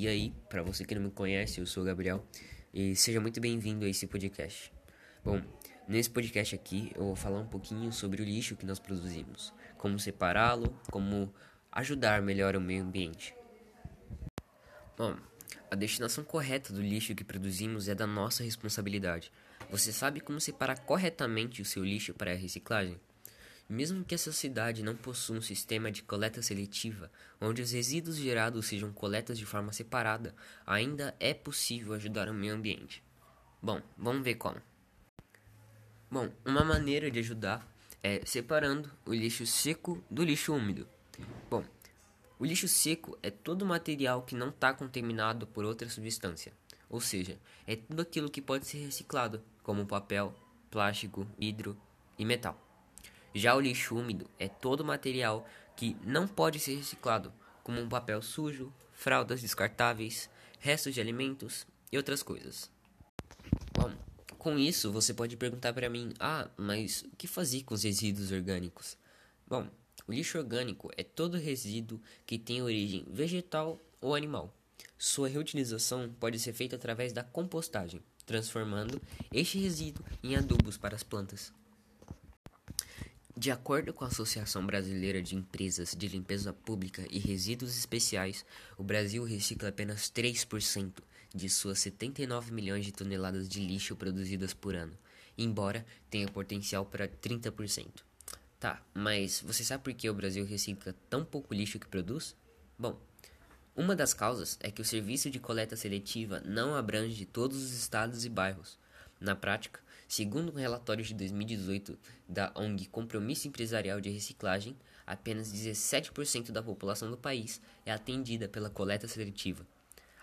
E aí, para você que não me conhece, eu sou o Gabriel e seja muito bem-vindo a esse podcast. Bom, nesse podcast aqui eu vou falar um pouquinho sobre o lixo que nós produzimos, como separá-lo, como ajudar melhor o meio ambiente. Bom, a destinação correta do lixo que produzimos é da nossa responsabilidade. Você sabe como separar corretamente o seu lixo para a reciclagem? Mesmo que essa cidade não possua um sistema de coleta seletiva, onde os resíduos gerados sejam coletados de forma separada, ainda é possível ajudar o meio ambiente. Bom, vamos ver como. Bom, uma maneira de ajudar é separando o lixo seco do lixo úmido. Bom, o lixo seco é todo material que não está contaminado por outra substância, ou seja, é tudo aquilo que pode ser reciclado, como papel, plástico, vidro e metal. Já o lixo úmido é todo material que não pode ser reciclado, como um papel sujo, fraldas descartáveis, restos de alimentos e outras coisas. Bom, com isso você pode perguntar para mim: "Ah, mas o que fazer com os resíduos orgânicos?" Bom, o lixo orgânico é todo resíduo que tem origem vegetal ou animal. Sua reutilização pode ser feita através da compostagem, transformando este resíduo em adubos para as plantas. De acordo com a Associação Brasileira de Empresas de Limpeza Pública e Resíduos Especiais, o Brasil recicla apenas 3% de suas 79 milhões de toneladas de lixo produzidas por ano, embora tenha potencial para 30%. Tá, mas você sabe por que o Brasil recicla tão pouco lixo que produz? Bom, uma das causas é que o serviço de coleta seletiva não abrange todos os estados e bairros. Na prática, Segundo um relatório de 2018 da ONG Compromisso Empresarial de Reciclagem, apenas 17% da população do país é atendida pela coleta seletiva.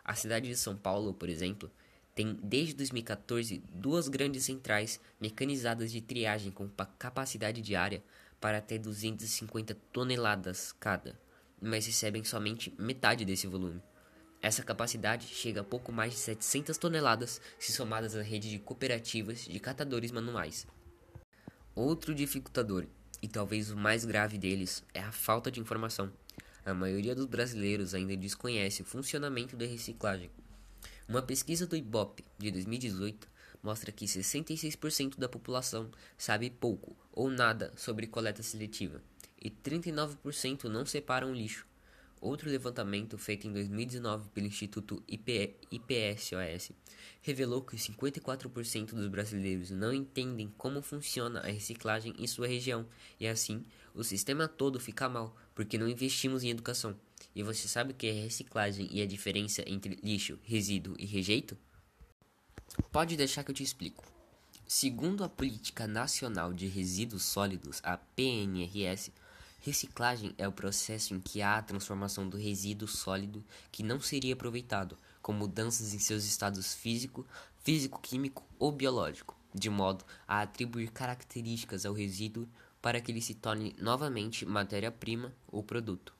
A cidade de São Paulo, por exemplo, tem desde 2014 duas grandes centrais mecanizadas de triagem com capacidade diária para até 250 toneladas cada, mas recebem somente metade desse volume. Essa capacidade chega a pouco mais de 700 toneladas se somadas à rede de cooperativas de catadores manuais. Outro dificultador, e talvez o mais grave deles, é a falta de informação. A maioria dos brasileiros ainda desconhece o funcionamento da reciclagem. Uma pesquisa do IBOP de 2018 mostra que 66% da população sabe pouco ou nada sobre coleta seletiva e 39% não separam lixo. Outro levantamento feito em 2019 pelo Instituto IPSOS revelou que 54% dos brasileiros não entendem como funciona a reciclagem em sua região e assim o sistema todo fica mal porque não investimos em educação. E você sabe o que é reciclagem e a diferença entre lixo, resíduo e rejeito? Pode deixar que eu te explico. Segundo a Política Nacional de Resíduos Sólidos, a PNRS, Reciclagem é o processo em que há a transformação do resíduo sólido que não seria aproveitado, com mudanças em seus estados físico, físico-químico ou biológico, de modo a atribuir características ao resíduo para que ele se torne novamente matéria-prima ou produto.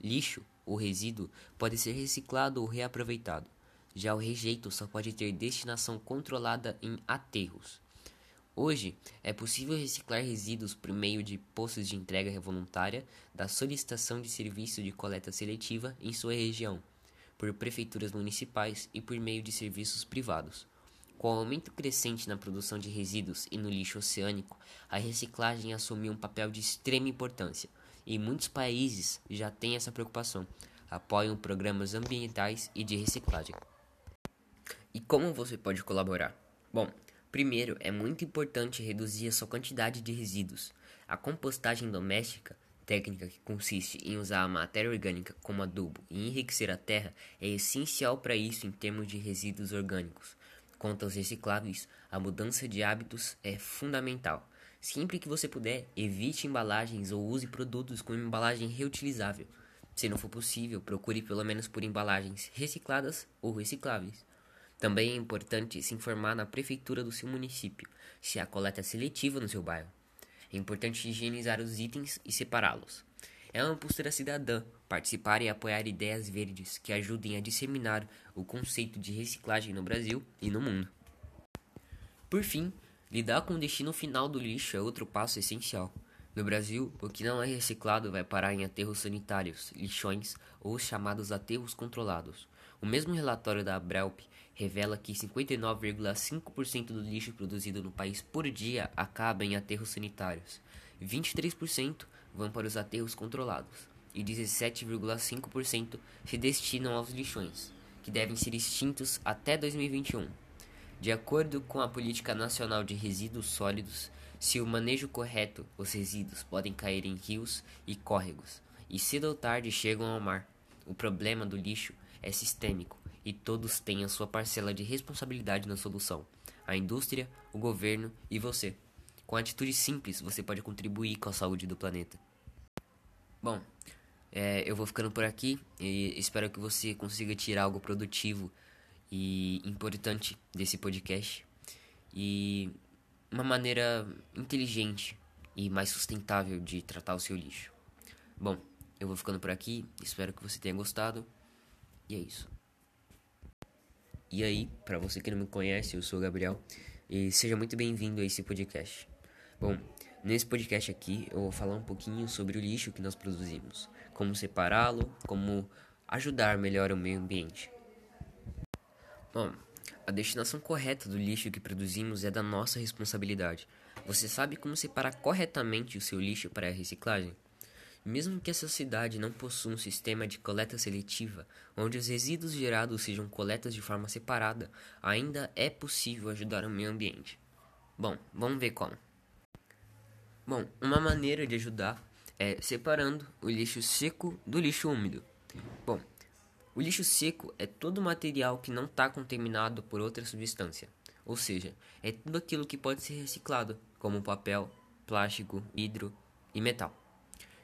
Lixo, ou resíduo, pode ser reciclado ou reaproveitado. Já o rejeito só pode ter destinação controlada em aterros. Hoje, é possível reciclar resíduos por meio de postos de entrega voluntária da solicitação de serviço de coleta seletiva em sua região, por prefeituras municipais e por meio de serviços privados. Com o aumento crescente na produção de resíduos e no lixo oceânico, a reciclagem assumiu um papel de extrema importância, e muitos países já têm essa preocupação, apoiam programas ambientais e de reciclagem. E como você pode colaborar? Bom, Primeiro, é muito importante reduzir a sua quantidade de resíduos. A compostagem doméstica, técnica que consiste em usar a matéria orgânica como adubo e enriquecer a terra, é essencial para isso em termos de resíduos orgânicos. Quanto aos recicláveis, a mudança de hábitos é fundamental. Sempre que você puder, evite embalagens ou use produtos com embalagem reutilizável. Se não for possível, procure pelo menos por embalagens recicladas ou recicláveis. Também é importante se informar na prefeitura do seu município se há coleta seletiva no seu bairro. É importante higienizar os itens e separá-los. É uma postura cidadã participar e apoiar ideias verdes que ajudem a disseminar o conceito de reciclagem no Brasil e no mundo. Por fim, lidar com o destino final do lixo é outro passo essencial. No Brasil, o que não é reciclado vai parar em aterros sanitários, lixões ou os chamados aterros controlados. O mesmo relatório da Abrelp revela que 59,5% do lixo produzido no país por dia acaba em aterros sanitários, 23% vão para os aterros controlados e 17,5% se destinam aos lixões, que devem ser extintos até 2021. De acordo com a Política Nacional de Resíduos Sólidos, se o manejo correto, os resíduos podem cair em rios e córregos, e cedo ou tarde chegam ao mar. O problema do lixo é sistêmico e todos têm a sua parcela de responsabilidade na solução: a indústria, o governo e você. Com atitudes simples, você pode contribuir com a saúde do planeta. Bom, é, eu vou ficando por aqui e espero que você consiga tirar algo produtivo e importante desse podcast. E uma maneira inteligente e mais sustentável de tratar o seu lixo. Bom, eu vou ficando por aqui, espero que você tenha gostado. E é isso. E aí, para você que não me conhece, eu sou o Gabriel e seja muito bem-vindo a esse podcast. Bom, nesse podcast aqui eu vou falar um pouquinho sobre o lixo que nós produzimos, como separá-lo, como ajudar melhor o meio ambiente. Bom, a destinação correta do lixo que produzimos é da nossa responsabilidade. Você sabe como separar corretamente o seu lixo para a reciclagem? Mesmo que essa cidade não possua um sistema de coleta seletiva, onde os resíduos gerados sejam coletas de forma separada, ainda é possível ajudar o meio ambiente. Bom, vamos ver como. Bom, uma maneira de ajudar é separando o lixo seco do lixo úmido. Bom, o lixo seco é todo material que não está contaminado por outra substância, ou seja, é tudo aquilo que pode ser reciclado, como papel, plástico, vidro e metal.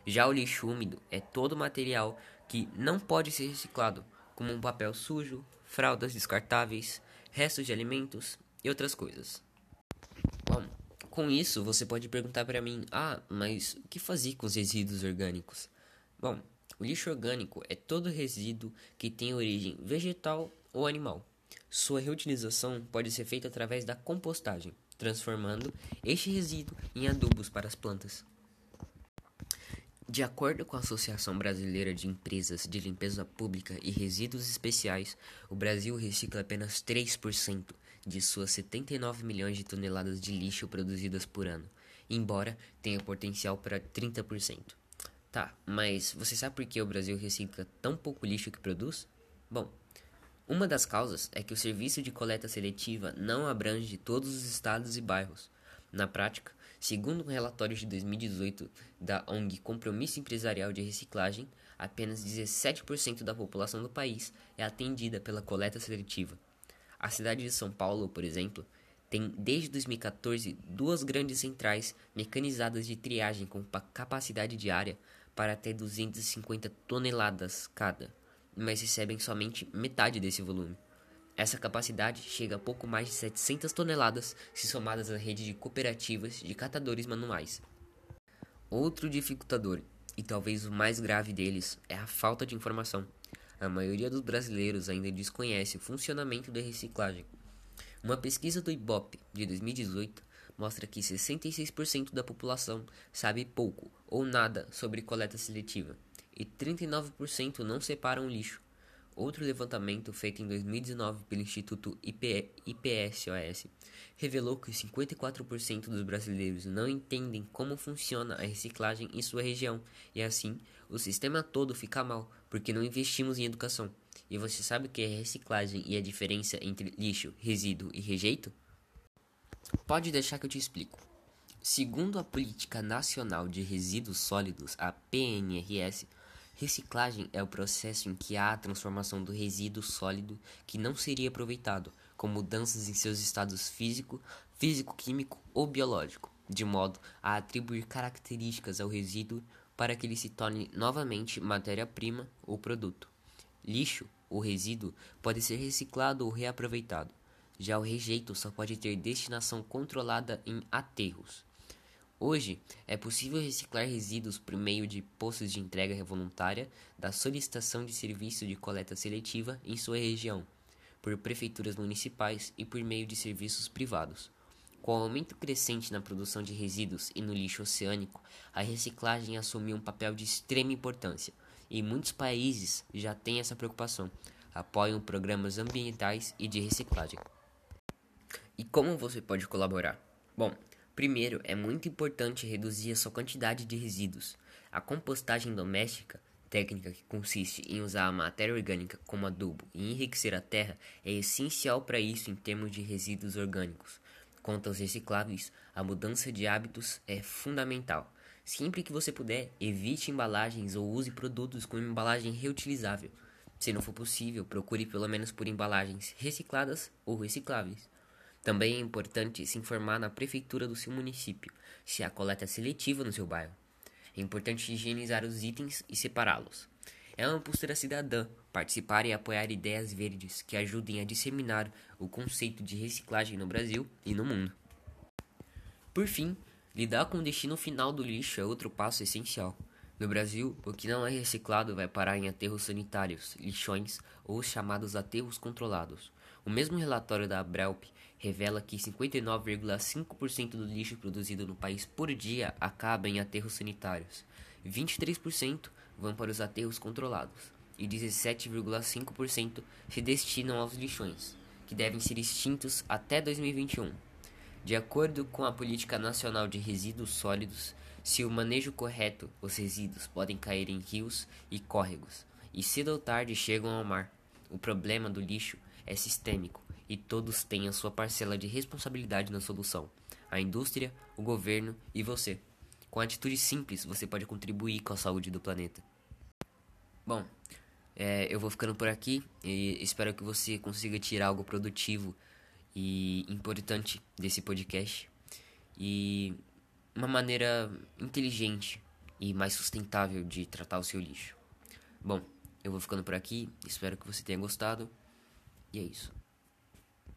Já o lixo úmido é todo material que não pode ser reciclado, como um papel sujo, fraldas descartáveis, restos de alimentos e outras coisas. Bom, com isso você pode perguntar para mim: ah, mas o que fazer com os resíduos orgânicos? Bom, o lixo orgânico é todo resíduo que tem origem vegetal ou animal. Sua reutilização pode ser feita através da compostagem, transformando este resíduo em adubos para as plantas. De acordo com a Associação Brasileira de Empresas de Limpeza Pública e Resíduos Especiais, o Brasil recicla apenas 3% de suas 79 milhões de toneladas de lixo produzidas por ano, embora tenha potencial para 30%. Tá, mas você sabe por que o Brasil recicla tão pouco lixo que produz? Bom, uma das causas é que o serviço de coleta seletiva não abrange todos os estados e bairros. Na prática, segundo um relatório de 2018 da ONG Compromisso Empresarial de Reciclagem, apenas 17% da população do país é atendida pela coleta seletiva. A cidade de São Paulo, por exemplo, tem desde 2014 duas grandes centrais mecanizadas de triagem com capacidade diária para até 250 toneladas cada, mas recebem somente metade desse volume. Essa capacidade chega a pouco mais de 700 toneladas se somadas à rede de cooperativas de catadores manuais. Outro dificultador, e talvez o mais grave deles, é a falta de informação. A maioria dos brasileiros ainda desconhece o funcionamento da reciclagem. Uma pesquisa do IBOP de 2018 mostra que 66% da população sabe pouco ou nada sobre coleta seletiva e 39% não separam lixo. Outro levantamento feito em 2019 pelo Instituto IPSOS revelou que 54% dos brasileiros não entendem como funciona a reciclagem em sua região e assim o sistema todo fica mal porque não investimos em educação. E você sabe o que é reciclagem e a diferença entre lixo, resíduo e rejeito? Pode deixar que eu te explico. Segundo a Política Nacional de Resíduos Sólidos, a PNRS, reciclagem é o processo em que há a transformação do resíduo sólido que não seria aproveitado, com mudanças em seus estados físico, físico-químico ou biológico, de modo a atribuir características ao resíduo para que ele se torne novamente matéria-prima ou produto. Lixo, ou resíduo, pode ser reciclado ou reaproveitado. Já o rejeito só pode ter destinação controlada em aterros. Hoje, é possível reciclar resíduos por meio de postos de entrega voluntária da solicitação de serviço de coleta seletiva em sua região, por prefeituras municipais e por meio de serviços privados. Com o aumento crescente na produção de resíduos e no lixo oceânico, a reciclagem assumiu um papel de extrema importância, e muitos países já têm essa preocupação, apoiam programas ambientais e de reciclagem. E como você pode colaborar? Bom, primeiro é muito importante reduzir a sua quantidade de resíduos. A compostagem doméstica técnica que consiste em usar a matéria orgânica como adubo e enriquecer a terra é essencial para isso em termos de resíduos orgânicos. Quanto aos recicláveis, a mudança de hábitos é fundamental. Sempre que você puder, evite embalagens ou use produtos com embalagem reutilizável. Se não for possível, procure pelo menos por embalagens recicladas ou recicláveis. Também é importante se informar na prefeitura do seu município se há coleta seletiva no seu bairro. É importante higienizar os itens e separá-los. É uma postura cidadã participar e apoiar ideias verdes que ajudem a disseminar o conceito de reciclagem no Brasil e no mundo. Por fim, lidar com o destino final do lixo é outro passo essencial. No Brasil, o que não é reciclado vai parar em aterros sanitários, lixões ou os chamados aterros controlados. O mesmo relatório da Abrelp revela que 59,5% do lixo produzido no país por dia acaba em aterros sanitários. 23% vão para os aterros controlados e 17,5% se destinam aos lixões, que devem ser extintos até 2021. De acordo com a Política Nacional de Resíduos Sólidos, se o manejo correto, os resíduos podem cair em rios e córregos, e cedo ou tarde chegam ao mar. O problema do lixo é sistêmico e todos têm a sua parcela de responsabilidade na solução: a indústria, o governo e você. Com atitudes simples, você pode contribuir com a saúde do planeta. Bom, é, eu vou ficando por aqui e espero que você consiga tirar algo produtivo e importante desse podcast e uma maneira inteligente e mais sustentável de tratar o seu lixo. Bom, eu vou ficando por aqui, espero que você tenha gostado e é isso.